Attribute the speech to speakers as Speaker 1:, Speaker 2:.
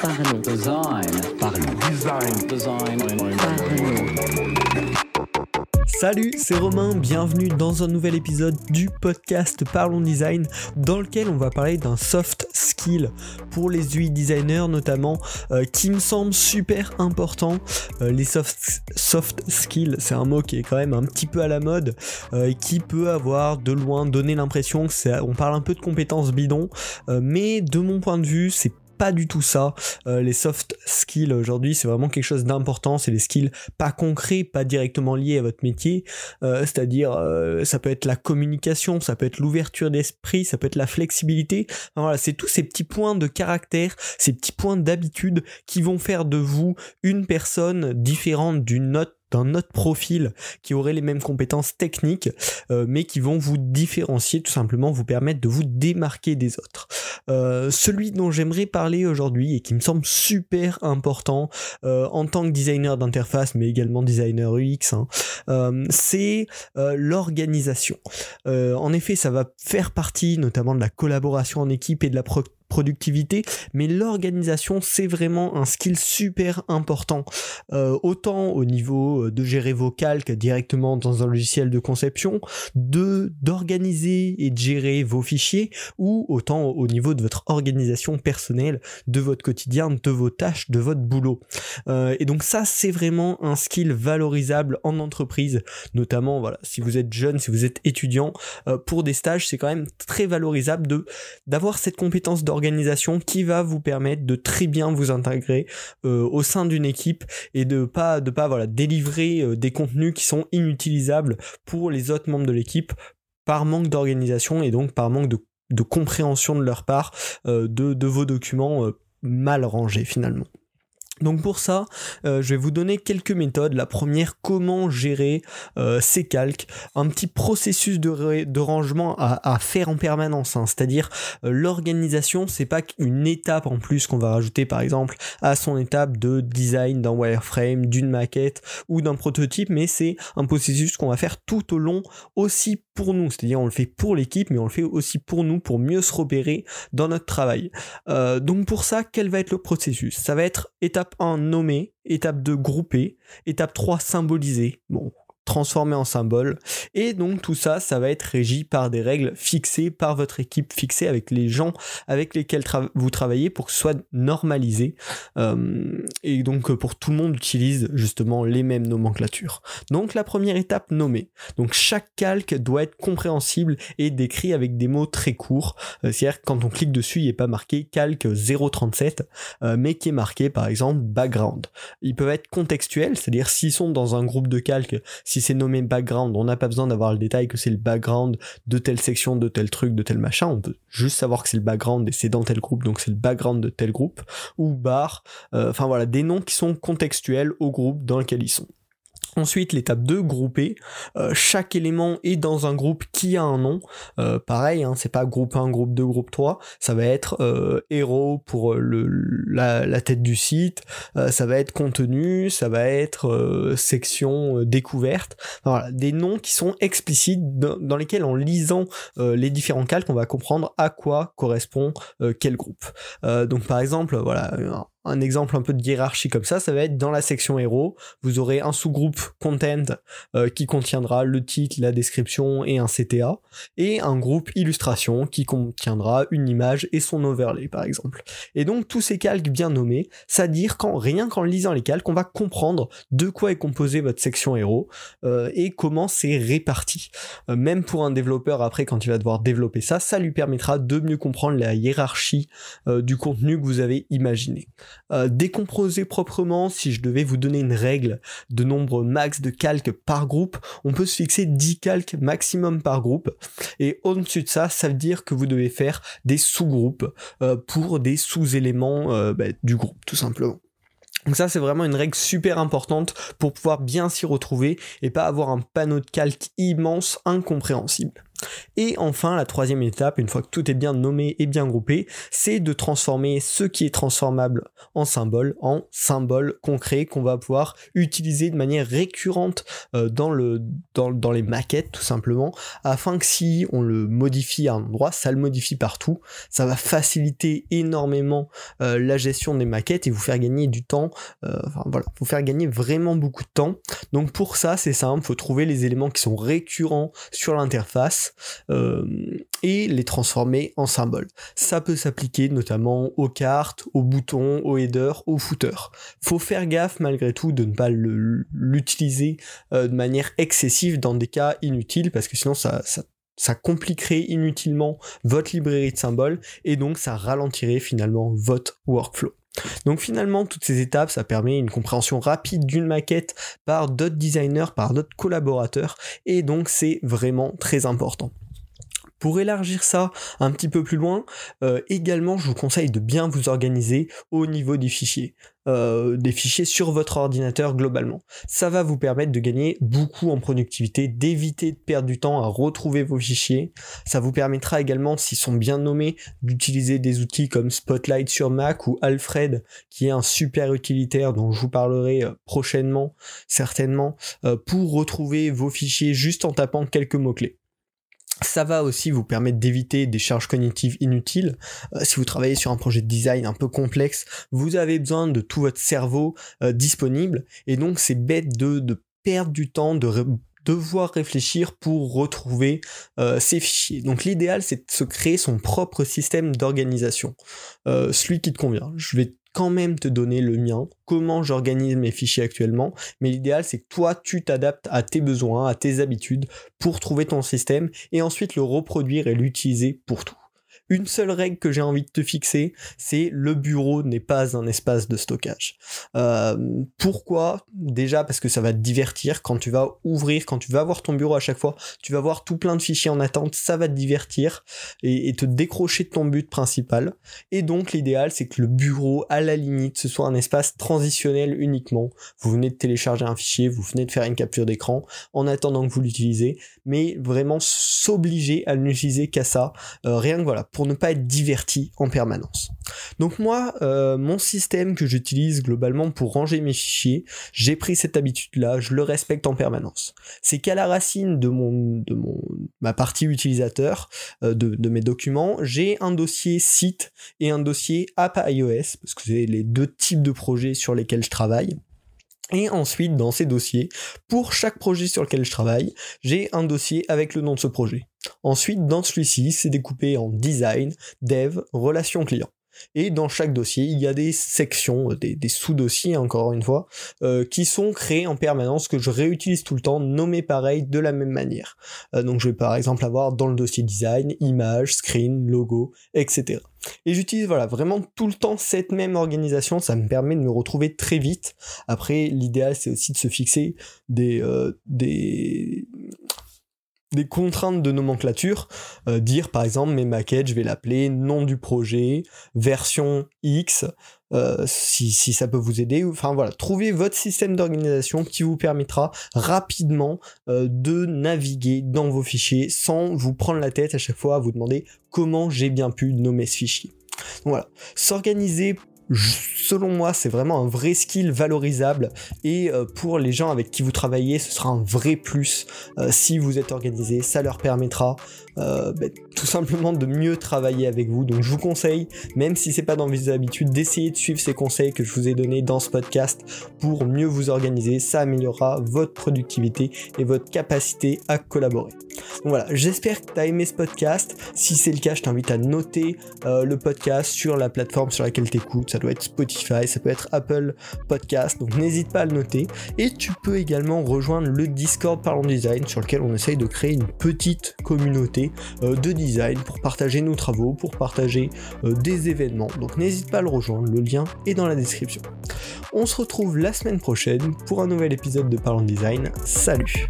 Speaker 1: Parlons.
Speaker 2: Design.
Speaker 3: Parlons.
Speaker 2: Design. Design.
Speaker 1: Parlons.
Speaker 4: Salut, c'est Romain, bienvenue dans un nouvel épisode du podcast Parlons Design dans lequel on va parler d'un soft skill pour les UI designers notamment euh, qui me semble super important. Euh, les soft, soft skills, c'est un mot qui est quand même un petit peu à la mode euh, et qui peut avoir de loin donné l'impression que c'est, on parle un peu de compétences bidons, euh, mais de mon point de vue, c'est pas du tout ça. Euh, les soft skills aujourd'hui, c'est vraiment quelque chose d'important. C'est les skills pas concrets, pas directement liés à votre métier. Euh, C'est-à-dire, euh, ça peut être la communication, ça peut être l'ouverture d'esprit, ça peut être la flexibilité. Voilà, c'est tous ces petits points de caractère, ces petits points d'habitude qui vont faire de vous une personne différente d'une autre d'un autre profil qui aurait les mêmes compétences techniques, euh, mais qui vont vous différencier, tout simplement vous permettre de vous démarquer des autres. Euh, celui dont j'aimerais parler aujourd'hui et qui me semble super important euh, en tant que designer d'interface, mais également designer UX, hein, c'est l'organisation. En effet, ça va faire partie notamment de la collaboration en équipe et de la pro- productivité, mais l'organisation c'est vraiment un skill super important, Euh, autant au niveau de gérer vos calques directement dans un logiciel de conception, de d'organiser et de gérer vos fichiers, ou autant au niveau de votre organisation personnelle, de votre quotidien, de vos tâches, de votre boulot. Euh, et donc ça c'est vraiment un skill valorisable en entreprise, notamment voilà si vous êtes jeune, si vous êtes étudiant, euh, pour des stages c'est quand même très valorisable d'avoir cette compétence d'organisation qui va vous permettre de très bien vous intégrer euh, au sein d'une équipe et de pas de pas délivrer euh, des contenus qui sont inutilisables pour les autres membres de l'équipe par manque d'organisation et donc par manque de, compréhension de leur part euh, de, vos documents mal rangés finalement. Donc pour ça, euh, je vais vous donner quelques méthodes. La première, comment gérer euh, ces calques, un petit processus de, rangement à, à faire en permanence. hein. C'est-à-dire euh, l'organisation, c'est pas qu'une étape en plus qu'on va rajouter par exemple à son étape de design d'un wireframe, d'une maquette ou d'un prototype, mais c'est un processus qu'on va faire tout au long aussi pour nous. C'est-à-dire on le fait pour l'équipe, mais on le fait aussi pour nous pour mieux se repérer dans notre travail. Euh, donc pour ça, quel va être le processus? Ça va être étape 1 nommer, étape 2 grouper, étape 3 symboliser. Bon, transformer en symbole. Et donc tout ça, ça va être régi par des règles fixées par votre équipe, fixées avec les gens avec lesquels vous travaillez pour que ce soit normalisé. Euh, et donc euh, pour tout le monde utilise justement les mêmes nomenclatures. Donc la première étape, nommer. Donc chaque calque doit être compréhensible et décrit avec des mots très courts. Euh, C'est-à-dire quand on clique dessus, il n'est pas marqué calque 037, euh, mais qui est marqué par exemple background. Ils peuvent être contextuels, c'est-à-dire s'ils sont dans un groupe de calques, si c'est nommé background, on n'a pas besoin d'avoir le détail que c'est le background de telle section, de tel truc, de tel machin, on peut juste savoir que c'est le background et c'est dans tel groupe, donc c'est le background de tel groupe, ou bar, euh, enfin voilà, des noms qui sont contextuels au groupe dans lequel ils sont. Ensuite, l'étape 2, grouper. Euh, chaque élément est dans un groupe qui a un nom. Euh, pareil, hein, c'est pas groupe 1, groupe 2, groupe 3. Ça va être euh, héros pour le, la, la tête du site. Euh, ça va être contenu. Ça va être euh, section euh, découverte. Voilà, des noms qui sont explicites dans, dans lesquels, en lisant euh, les différents calques, on va comprendre à quoi correspond euh, quel groupe. Euh, donc, par exemple, voilà, un, exemple un peu de hiérarchie comme ça, ça va être dans la section héros, vous aurez un sous-groupe content euh, qui contiendra le titre, la description et un CTA, et un groupe illustration qui contiendra une image et son overlay par exemple. Et donc tous ces calques bien nommés, ça dire qu'en rien qu'en lisant les calques, on va comprendre de quoi est composée votre section héros euh, et comment c'est réparti. Euh, même pour un développeur après quand il va devoir développer ça, ça lui permettra de mieux comprendre la hiérarchie du contenu que vous avez imaginé. Euh, décomposer proprement, si je devais vous donner une règle de nombre max de calques par groupe, on peut se fixer 10 calques maximum par groupe. Et au-dessus de ça, ça veut dire que vous devez faire des sous-groupes euh, pour des sous-éléments euh, bah, du groupe, tout simplement. Donc ça c'est vraiment une règle super importante pour pouvoir bien s'y retrouver et pas avoir un panneau de calques immense incompréhensible. Et enfin, la troisième étape, une fois que tout est bien nommé et bien groupé, c'est de transformer ce qui est transformable en symbole en symbole concret qu'on va pouvoir utiliser de manière récurrente euh, dans, le, dans, dans, les maquettes tout simplement, afin que si on le modifie à un endroit, ça le modifie partout. Ça va faciliter énormément euh, la gestion des maquettes et vous faire gagner du temps, euh, enfin voilà, vous faire gagner vraiment beaucoup de temps. Donc pour ça, c'est simple, faut trouver les éléments qui sont récurrents sur l'interface euh, et les transformer en symboles. Ça peut s'appliquer notamment aux cartes, aux boutons, aux headers, aux footers. Faut faire gaffe malgré tout de ne pas l'utiliser euh, de manière excessive dans des cas inutiles parce que sinon ça, compliquerait inutilement votre librairie de symboles et donc ça ralentirait finalement votre workflow. Donc finalement, toutes ces étapes, ça permet une compréhension rapide d'une maquette par d'autres designers, par d'autres collaborateurs, et donc c'est vraiment très important. Pour élargir ça un petit peu plus loin, euh, également je vous conseille de bien vous organiser au niveau des fichiers. Euh, des fichiers sur votre ordinateur globalement. Ça va vous permettre de gagner beaucoup en productivité, d'éviter de perdre du temps à retrouver vos fichiers. Ça vous permettra également, s'ils sont bien nommés, d'utiliser des outils comme Spotlight sur Mac ou Alfred, qui est un super utilitaire dont je vous parlerai euh, prochainement, certainement, pour retrouver vos fichiers juste en tapant quelques mots-clés. Ça va aussi vous permettre d'éviter des charges cognitives inutiles. Euh, si vous travaillez sur un projet de design un peu complexe, vous avez besoin de tout votre cerveau euh, disponible. Et donc c'est bête de, perdre du temps, de devoir réfléchir pour retrouver euh, ces fichiers. Donc l'idéal c'est de se créer son propre système d'organisation. celui qui te convient. Je vais quand même te donner le mien, comment j'organise mes fichiers actuellement, mais l'idéal c'est que toi tu t'adaptes à tes besoins, à tes habitudes pour trouver ton système et ensuite le reproduire et l'utiliser pour tout une seule règle que j'ai envie de te fixer, c'est le bureau n'est pas un espace de stockage. Euh, pourquoi? Déjà parce que ça va te divertir quand tu vas ouvrir, quand tu vas voir ton bureau à chaque fois, tu vas voir tout plein de fichiers en attente, ça va te divertir et, te décrocher de ton but principal. Et donc l'idéal c'est que le bureau, à la limite, ce soit un espace transitionnel uniquement. Vous venez de télécharger un fichier, vous venez de faire une capture d'écran en attendant que vous l'utilisez, mais vraiment s'obliger à n'utiliser qu'à ça. Euh, rien que voilà ne pas être diverti en permanence. Donc moi, euh, mon système que j'utilise globalement pour ranger mes fichiers, j'ai pris cette habitude-là, je le respecte en permanence. C'est qu'à la racine de mon, de ma partie utilisateur, euh, de, mes documents, j'ai un dossier site et un dossier app iOS, parce que c'est les deux types de projets sur lesquels je travaille. Et ensuite, dans ces dossiers, pour chaque projet sur lequel je travaille, j'ai un dossier avec le nom de ce projet. Ensuite, dans celui-ci, c'est découpé en design, dev, relation client. Et dans chaque dossier, il y a des sections, euh, des, sous-dossiers encore une fois, euh, qui sont créés en permanence, que je réutilise tout le temps, nommés pareil, de la même manière. Euh, donc je vais par exemple avoir dans le dossier design, image, screen, logo, etc. Et j'utilise voilà vraiment tout le temps cette même organisation, ça me permet de me retrouver très vite. Après, l'idéal c'est aussi de se fixer des, des des contraintes de nomenclature, euh, dire par exemple mes maquettes, je vais l'appeler nom du projet, version X, euh, si, si, ça peut vous aider. Enfin voilà, trouvez votre système d'organisation qui vous permettra rapidement euh, de naviguer dans vos fichiers sans vous prendre la tête à chaque fois à vous demander comment j'ai bien pu nommer ce fichier. Voilà, s'organiser selon moi, c'est vraiment un vrai skill valorisable et euh, pour les gens avec qui vous travaillez, ce sera un vrai plus euh, si vous êtes organisé. Ça leur permettra euh, bah, tout simplement de mieux travailler avec vous. Donc je vous conseille, même si c'est pas dans vos habitudes, d'essayer de suivre ces conseils que je vous ai donnés dans ce podcast pour mieux vous organiser. Ça améliorera votre productivité et votre capacité à collaborer. Donc voilà, j'espère que tu as aimé ce podcast. Si c'est le cas, je t'invite à noter le podcast sur la plateforme sur laquelle tu écoutes ça doit être Spotify, ça peut être Apple Podcast, donc n'hésite pas à le noter. Et tu peux également rejoindre le Discord Parlons Design sur lequel on essaye de créer une petite communauté euh, de design, pour partager nos travaux, pour partager euh, des événements. Donc n'hésite pas à le rejoindre, le lien est dans la description. On se retrouve la semaine prochaine pour un nouvel épisode de Parlons Design. Salut